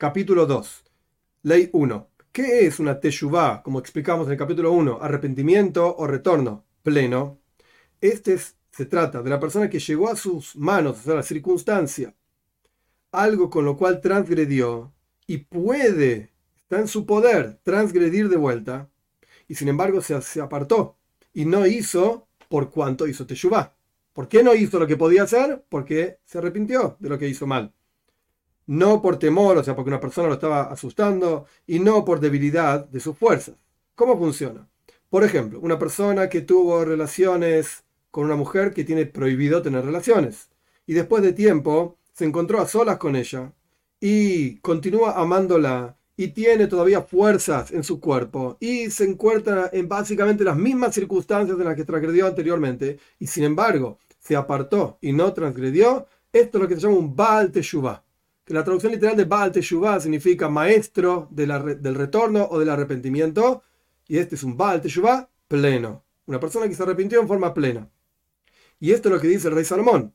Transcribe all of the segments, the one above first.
Capítulo 2. Ley 1. ¿Qué es una teshuvah? Como explicamos en el capítulo 1, arrepentimiento o retorno pleno. Este se trata de la persona que llegó a sus manos, sea, la circunstancia, algo con lo cual transgredió y puede, está en su poder, transgredir de vuelta, y sin embargo se, se apartó y no hizo por cuanto hizo teshuvah. ¿Por qué no hizo lo que podía hacer? Porque se arrepintió de lo que hizo mal no por temor, o sea, porque una persona lo estaba asustando, y no por debilidad de sus fuerzas. ¿Cómo funciona? Por ejemplo, una persona que tuvo relaciones con una mujer que tiene prohibido tener relaciones, y después de tiempo se encontró a solas con ella, y continúa amándola, y tiene todavía fuerzas en su cuerpo, y se encuentra en básicamente las mismas circunstancias en las que transgredió anteriormente, y sin embargo se apartó y no transgredió, esto es lo que se llama un Baal Teshuvah la traducción literal de Baal Teshuvah significa maestro del retorno o del arrepentimiento, y este es un Baal Teshuvah pleno, una persona que se arrepintió en forma plena. Y esto es lo que dice el rey Salomón.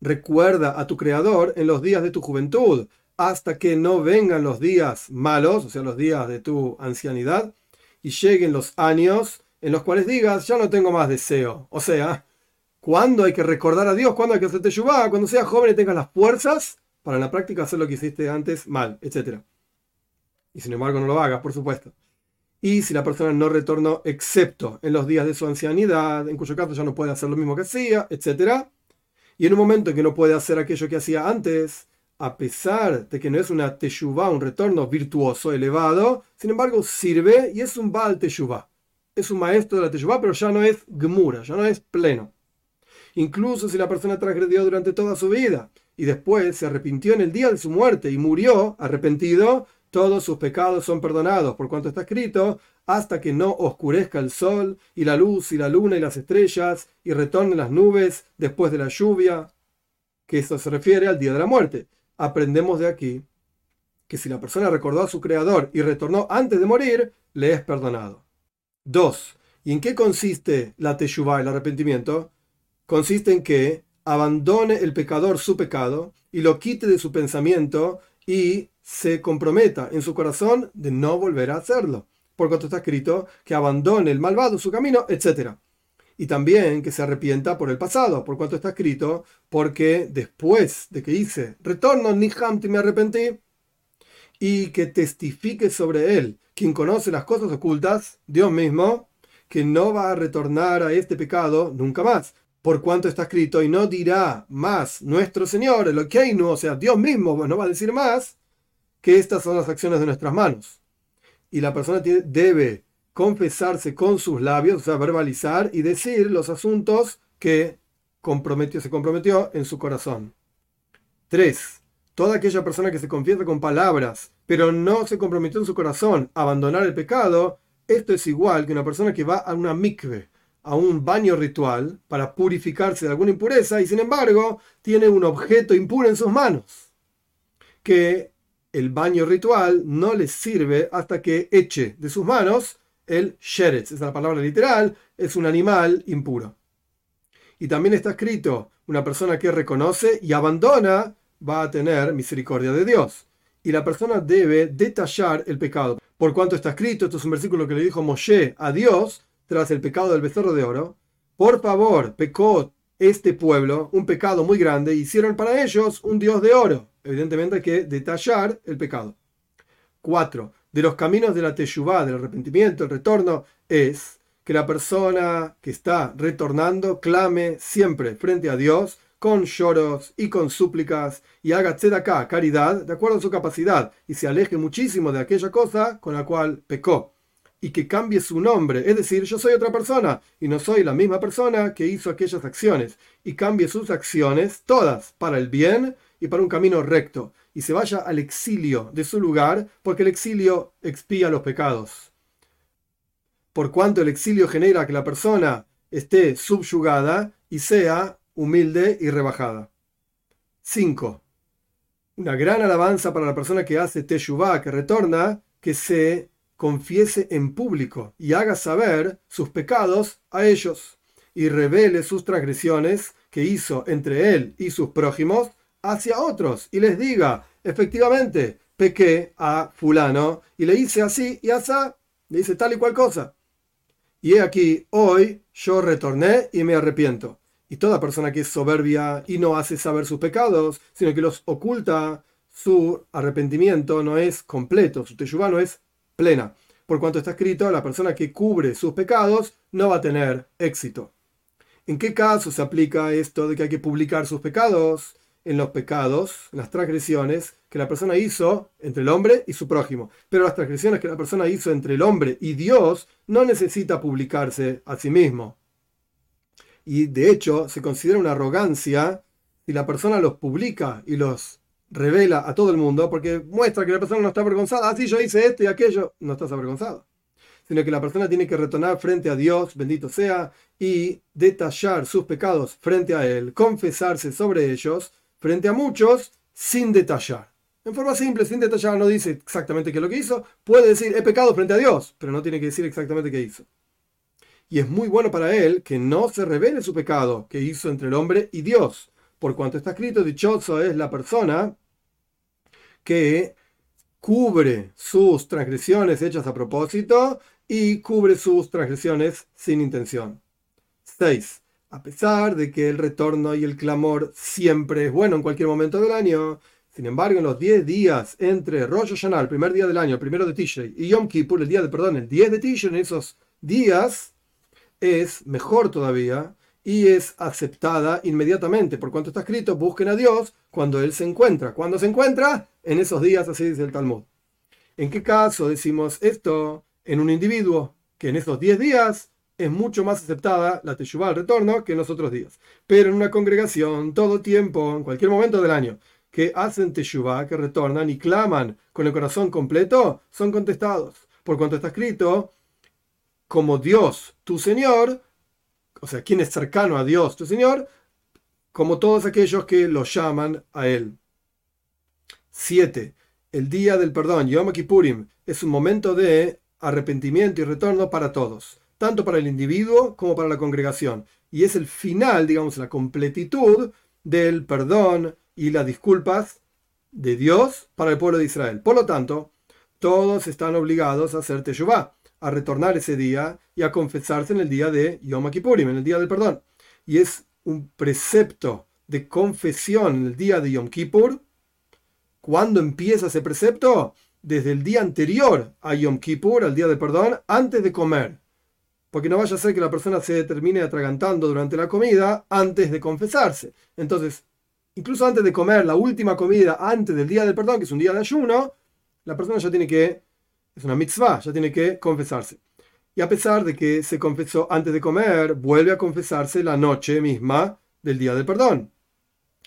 Recuerda a tu Creador en los días de tu juventud, hasta que no vengan los días malos, o sea, los días de tu ancianidad, y lleguen los años en los cuales digas, ya no tengo más deseo. O sea, ¿cuándo hay que recordar a Dios? ¿Cuándo hay que hacer Teshuvah? Cuando seas joven y tengas las fuerzas para en la práctica hacer lo que hiciste antes mal, etc. Y sin embargo no lo hagas, por supuesto. Y si la persona no retornó excepto en los días de su ancianidad, en cuyo caso ya no puede hacer lo mismo que hacía, etc. Y en un momento en que no puede hacer aquello que hacía antes, a pesar de que no es una teshuvah, un retorno virtuoso, elevado, sin embargo sirve y es un Baal teshuvah. Es un maestro de la teshuvah, pero ya no es gmura, ya no es pleno. Incluso si la persona transgredió durante toda su vida y después se arrepintió en el día de su muerte y murió arrepentido, todos sus pecados son perdonados, por cuanto está escrito, hasta que no oscurezca el sol y la luz y la luna y las estrellas y retornen las nubes después de la lluvia, que esto se refiere al día de la muerte. Aprendemos de aquí que si la persona recordó a su creador y retornó antes de morir, le es perdonado. 2. ¿Y en qué consiste la teshuvah, el arrepentimiento? Consiste en que abandone el pecador su pecado y lo quite de su pensamiento y se comprometa en su corazón de no volver a hacerlo. Por cuanto está escrito que abandone el malvado su camino, etc. Y también que se arrepienta por el pasado, por cuanto está escrito, porque después de que hice retorno, ni hamti me arrepentí, y que testifique sobre él, quien conoce las cosas ocultas, Dios mismo, que no va a retornar a este pecado nunca más, por cuanto está escrito, y no dirá más nuestro Señor, el no o sea, Dios mismo no va a decir más, que estas son las acciones de nuestras manos. Y la persona debe confesarse con sus labios, o sea, verbalizar y decir los asuntos que comprometió, se comprometió en su corazón. 3. Toda aquella persona que se confiesa con palabras, pero no se comprometió en su corazón a abandonar el pecado, esto es igual que una persona que va a una mikve, a un baño ritual para purificarse de alguna impureza y sin embargo tiene un objeto impuro en sus manos. Que el baño ritual no le sirve hasta que eche de sus manos el sheretz, esa es la palabra literal, es un animal impuro. Y también está escrito, una persona que reconoce y abandona va a tener misericordia de Dios. Y la persona debe detallar el pecado. Por cuanto está escrito, esto es un versículo que le dijo Moshe a Dios, tras el pecado del becerro de oro, por favor, pecó este pueblo un pecado muy grande, hicieron para ellos un dios de oro. Evidentemente hay que detallar el pecado. 4. De los caminos de la teshuvah, del arrepentimiento, el retorno, es que la persona que está retornando clame siempre frente a Dios con lloros y con súplicas y haga acá caridad, de acuerdo a su capacidad, y se aleje muchísimo de aquella cosa con la cual pecó y que cambie su nombre, es decir, yo soy otra persona y no soy la misma persona que hizo aquellas acciones, y cambie sus acciones todas para el bien y para un camino recto, y se vaya al exilio de su lugar, porque el exilio expía los pecados. Por cuanto el exilio genera que la persona esté subyugada y sea humilde y rebajada. 5. Una gran alabanza para la persona que hace teshuvah, que retorna, que se confiese en público y haga saber sus pecados a ellos y revele sus transgresiones que hizo entre él y sus prójimos hacia otros y les diga, efectivamente, pequé a fulano y le hice así y así, le hice tal y cual cosa. Y he aquí, hoy yo retorné y me arrepiento. Y toda persona que es soberbia y no hace saber sus pecados, sino que los oculta, su arrepentimiento no es completo, su teshuvah no es plena. Por cuanto está escrito, la persona que cubre sus pecados no va a tener éxito. ¿En qué caso se aplica esto de que hay que publicar sus pecados? En los pecados, en las transgresiones que la persona hizo entre el hombre y su prójimo. Pero las transgresiones que la persona hizo entre el hombre y Dios no necesita publicarse a sí mismo. Y de hecho se considera una arrogancia si la persona los publica y los revela a todo el mundo porque muestra que la persona no está avergonzada. Así ah, yo hice esto y aquello. No estás avergonzado. Sino que la persona tiene que retornar frente a Dios, bendito sea, y detallar sus pecados frente a Él, confesarse sobre ellos frente a muchos sin detallar. En forma simple, sin detallar, no dice exactamente qué es lo que hizo. Puede decir, he pecado frente a Dios, pero no tiene que decir exactamente qué hizo. Y es muy bueno para él que no se revele su pecado que hizo entre el hombre y Dios. Por cuanto está escrito, dichoso es la persona que cubre sus transgresiones hechas a propósito y cubre sus transgresiones sin intención. 6. A pesar de que el retorno y el clamor siempre es bueno en cualquier momento del año, sin embargo, en los 10 días entre Rosh Hashanah, el primer día del año, el primero de Tishrei, y Yom Kippur, el día de perdón, el 10 de Tishrei, en esos días es mejor todavía y es aceptada inmediatamente. Por cuanto está escrito, busquen a Dios cuando Él se encuentra. Cuando se encuentra, en esos días, así dice el Talmud. ¿En qué caso decimos esto? En un individuo que en esos 10 días es mucho más aceptada la teshuvah al retorno que en los otros días. Pero en una congregación, todo tiempo, en cualquier momento del año, que hacen teshuvah, que retornan y claman con el corazón completo, son contestados. Por cuanto está escrito, como Dios, tu Señor, o sea, quien es cercano a Dios, tu Señor, como todos aquellos que lo llaman a Él. 7. El día del perdón, Yom Kippurim, es un momento de arrepentimiento y retorno para todos, tanto para el individuo como para la congregación. Y es el final, digamos, la completitud del perdón y las disculpas de Dios para el pueblo de Israel. Por lo tanto, todos están obligados a hacer Teshuvah, a retornar ese día y a confesarse en el día de Yom Kippurim, en el día del perdón. Y es un precepto de confesión en el día de Yom Kippur. ¿Cuándo empieza ese precepto? Desde el día anterior a Yom Kippur, al día del perdón, antes de comer. Porque no vaya a ser que la persona se termine atragantando durante la comida antes de confesarse. Entonces, incluso antes de comer la última comida, antes del día del perdón, que es un día de ayuno, la persona ya tiene que es una mitzvah, ya tiene que confesarse. Y a pesar de que se confesó antes de comer, vuelve a confesarse la noche misma del día del perdón.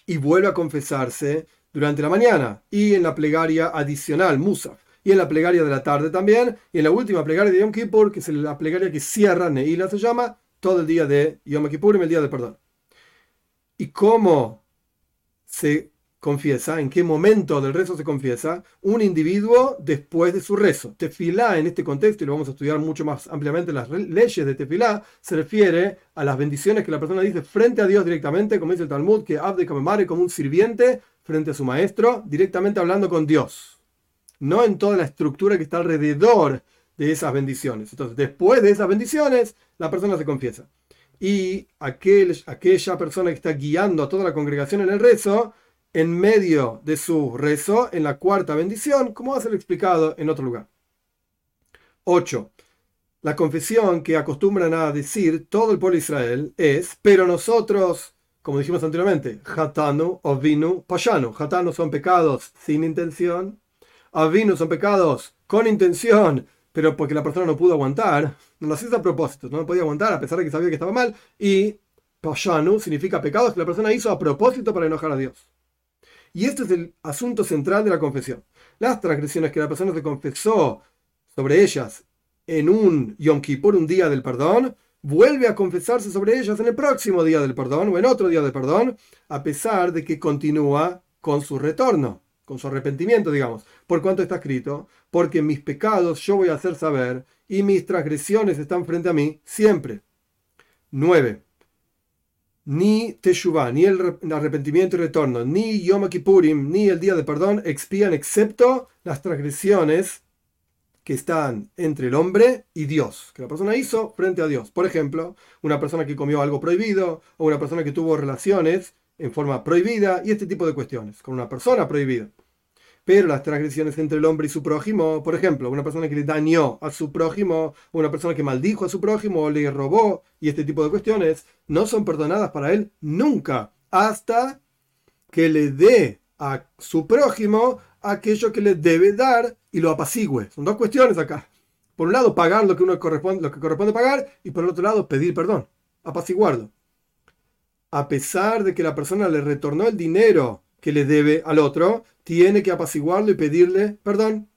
Y vuelve a confesarse durante la mañana y en la plegaria adicional, Musaf. Y en la plegaria de la tarde también. Y en la última plegaria de Yom Kippur, que es la plegaria que cierra, Neila se llama, todo el día de Yom Kippur y el día del perdón. ¿Y cómo se confiesa, en qué momento del rezo se confiesa, un individuo después de su rezo. Tefilá, en este contexto, y lo vamos a estudiar mucho más ampliamente, las leyes de Tefilá, se refiere a las bendiciones que la persona dice frente a Dios directamente, como dice el Talmud, que Abde Kamemare como un sirviente frente a su maestro, directamente hablando con Dios. No en toda la estructura que está alrededor de esas bendiciones. Entonces, después de esas bendiciones, la persona se confiesa. Y aquel, aquella persona que está guiando a toda la congregación en el rezo, en medio de su rezo, en la cuarta bendición, como va a ser explicado en otro lugar. 8. La confesión que acostumbran a decir todo el pueblo de Israel es, pero nosotros, como dijimos anteriormente, Hatanu, Ovinu, Pashanu. Hatanu son pecados sin intención, Ovinu son pecados con intención, pero porque la persona no pudo aguantar, no lo hacía a propósito, no podía aguantar a pesar de que sabía que estaba mal, y Pashanu significa pecados que la persona hizo a propósito para enojar a Dios. Y este es el asunto central de la confesión. Las transgresiones que la persona se confesó sobre ellas en un Yom Kippur, un día del perdón, vuelve a confesarse sobre ellas en el próximo día del perdón o en otro día del perdón, a pesar de que continúa con su retorno, con su arrepentimiento, digamos. Por cuanto está escrito, porque mis pecados yo voy a hacer saber y mis transgresiones están frente a mí siempre. 9. Ni Teshuvah, ni el arrepentimiento y retorno, ni Yom Kippurim, ni el día de perdón expían excepto las transgresiones que están entre el hombre y Dios, que la persona hizo frente a Dios. Por ejemplo, una persona que comió algo prohibido o una persona que tuvo relaciones en forma prohibida y este tipo de cuestiones, con una persona prohibida. Pero las transgresiones entre el hombre y su prójimo, por ejemplo, una persona que le dañó a su prójimo, una persona que maldijo a su prójimo, o le robó, y este tipo de cuestiones, no son perdonadas para él nunca, hasta que le dé a su prójimo aquello que le debe dar y lo apacigüe. Son dos cuestiones acá. Por un lado, pagar lo que uno corresponde, lo que corresponde pagar, y por el otro lado, pedir perdón, apaciguarlo. A pesar de que la persona le retornó el dinero que le debe al otro, tiene que apaciguarlo y pedirle perdón.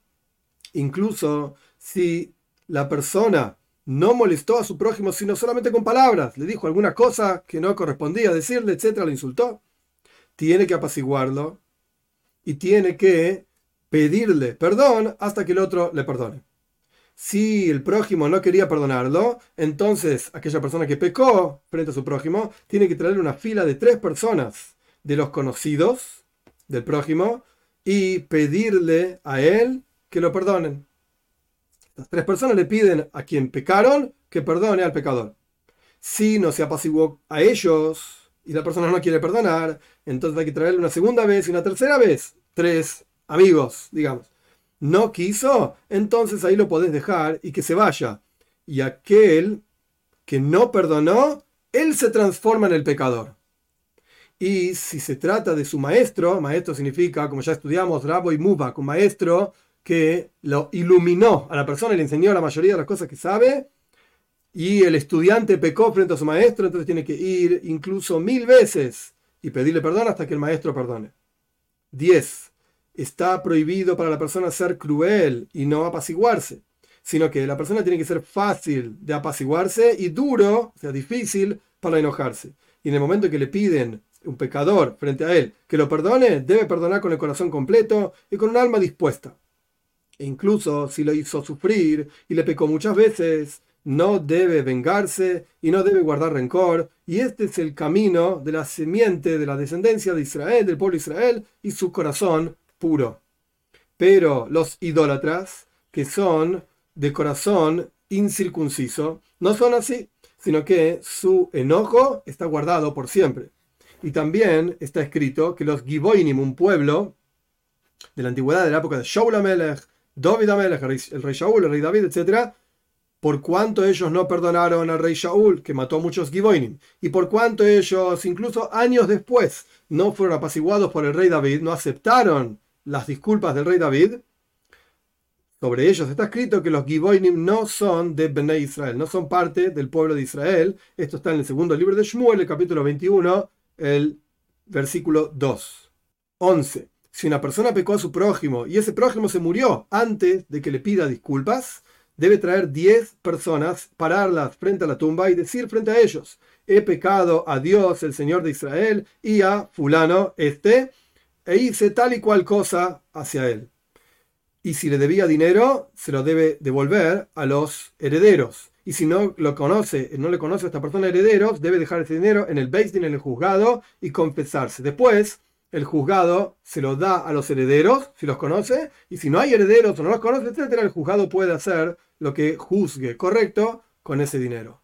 Incluso si la persona no molestó a su prójimo, sino solamente con palabras, le dijo alguna cosa que no correspondía decirle, etcétera, lo insultó, tiene que apaciguarlo y tiene que pedirle perdón hasta que el otro le perdone. Si el prójimo no quería perdonarlo, entonces aquella persona que pecó frente a su prójimo tiene que traerle una fila de tres personas de los conocidos del prójimo y pedirle a él que lo perdonen. Las tres personas le piden a quien pecaron que perdone al pecador. Si no se apaciguó a ellos y la persona no quiere perdonar, entonces hay que traerle una segunda vez y una tercera vez. Tres amigos, digamos. No quiso, entonces ahí lo podés dejar y que se vaya. Y aquel que no perdonó, él se transforma en el pecador. Y si se trata de su maestro, maestro significa, como ya estudiamos, Rabo y Mubak, un maestro que lo iluminó a la persona y le enseñó la mayoría de las cosas que sabe, y el estudiante pecó frente a su maestro, entonces tiene que ir incluso mil veces y pedirle perdón hasta que el maestro perdone. 10. Está prohibido para la persona ser cruel y no apaciguarse, sino que la persona tiene que ser fácil de apaciguarse y duro, o sea, difícil para enojarse. Y en el momento que le piden un pecador frente a él que lo perdone, debe perdonar con el corazón completo y con un alma dispuesta. E incluso si lo hizo sufrir y le pecó muchas veces, no debe vengarse y no debe guardar rencor. Y este es el camino de la simiente de la descendencia de Israel, del pueblo de Israel, y su corazón puro. Pero los idólatras, que son de corazón incircunciso, no son así, sino que su enojo está guardado por siempre. Y también está escrito que los Giboinim, un pueblo de la antigüedad, de la época de Shaul Amelech, David Amelech, el rey Shaul, el rey David, etc., por cuanto ellos no perdonaron al rey Shaul, que mató a muchos Giboinim, y por cuanto ellos, incluso años después, no fueron apaciguados por el rey David, no aceptaron las disculpas del rey David, sobre ellos está escrito que los Giboinim no son de Bnei Israel, no son parte del pueblo de Israel. Esto está en el segundo libro de Shmuel, el capítulo 21, el versículo 2. 11. Si una persona pecó a su prójimo y ese prójimo se murió antes de que le pida disculpas, debe traer 10 personas, pararlas frente a la tumba y decir frente a ellos, he pecado a Dios, el Señor de Israel, y a fulano este, e hice tal y cual cosa hacia él. Y si le debía dinero, se lo debe devolver a los herederos y si no lo conoce, no le conoce a esta persona herederos, debe dejar ese dinero en el Din, en el juzgado, y confesarse. Después, el juzgado se lo da a los herederos, si los conoce, y si no hay herederos o no los conoce, etcétera, el juzgado puede hacer lo que juzgue correcto con ese dinero.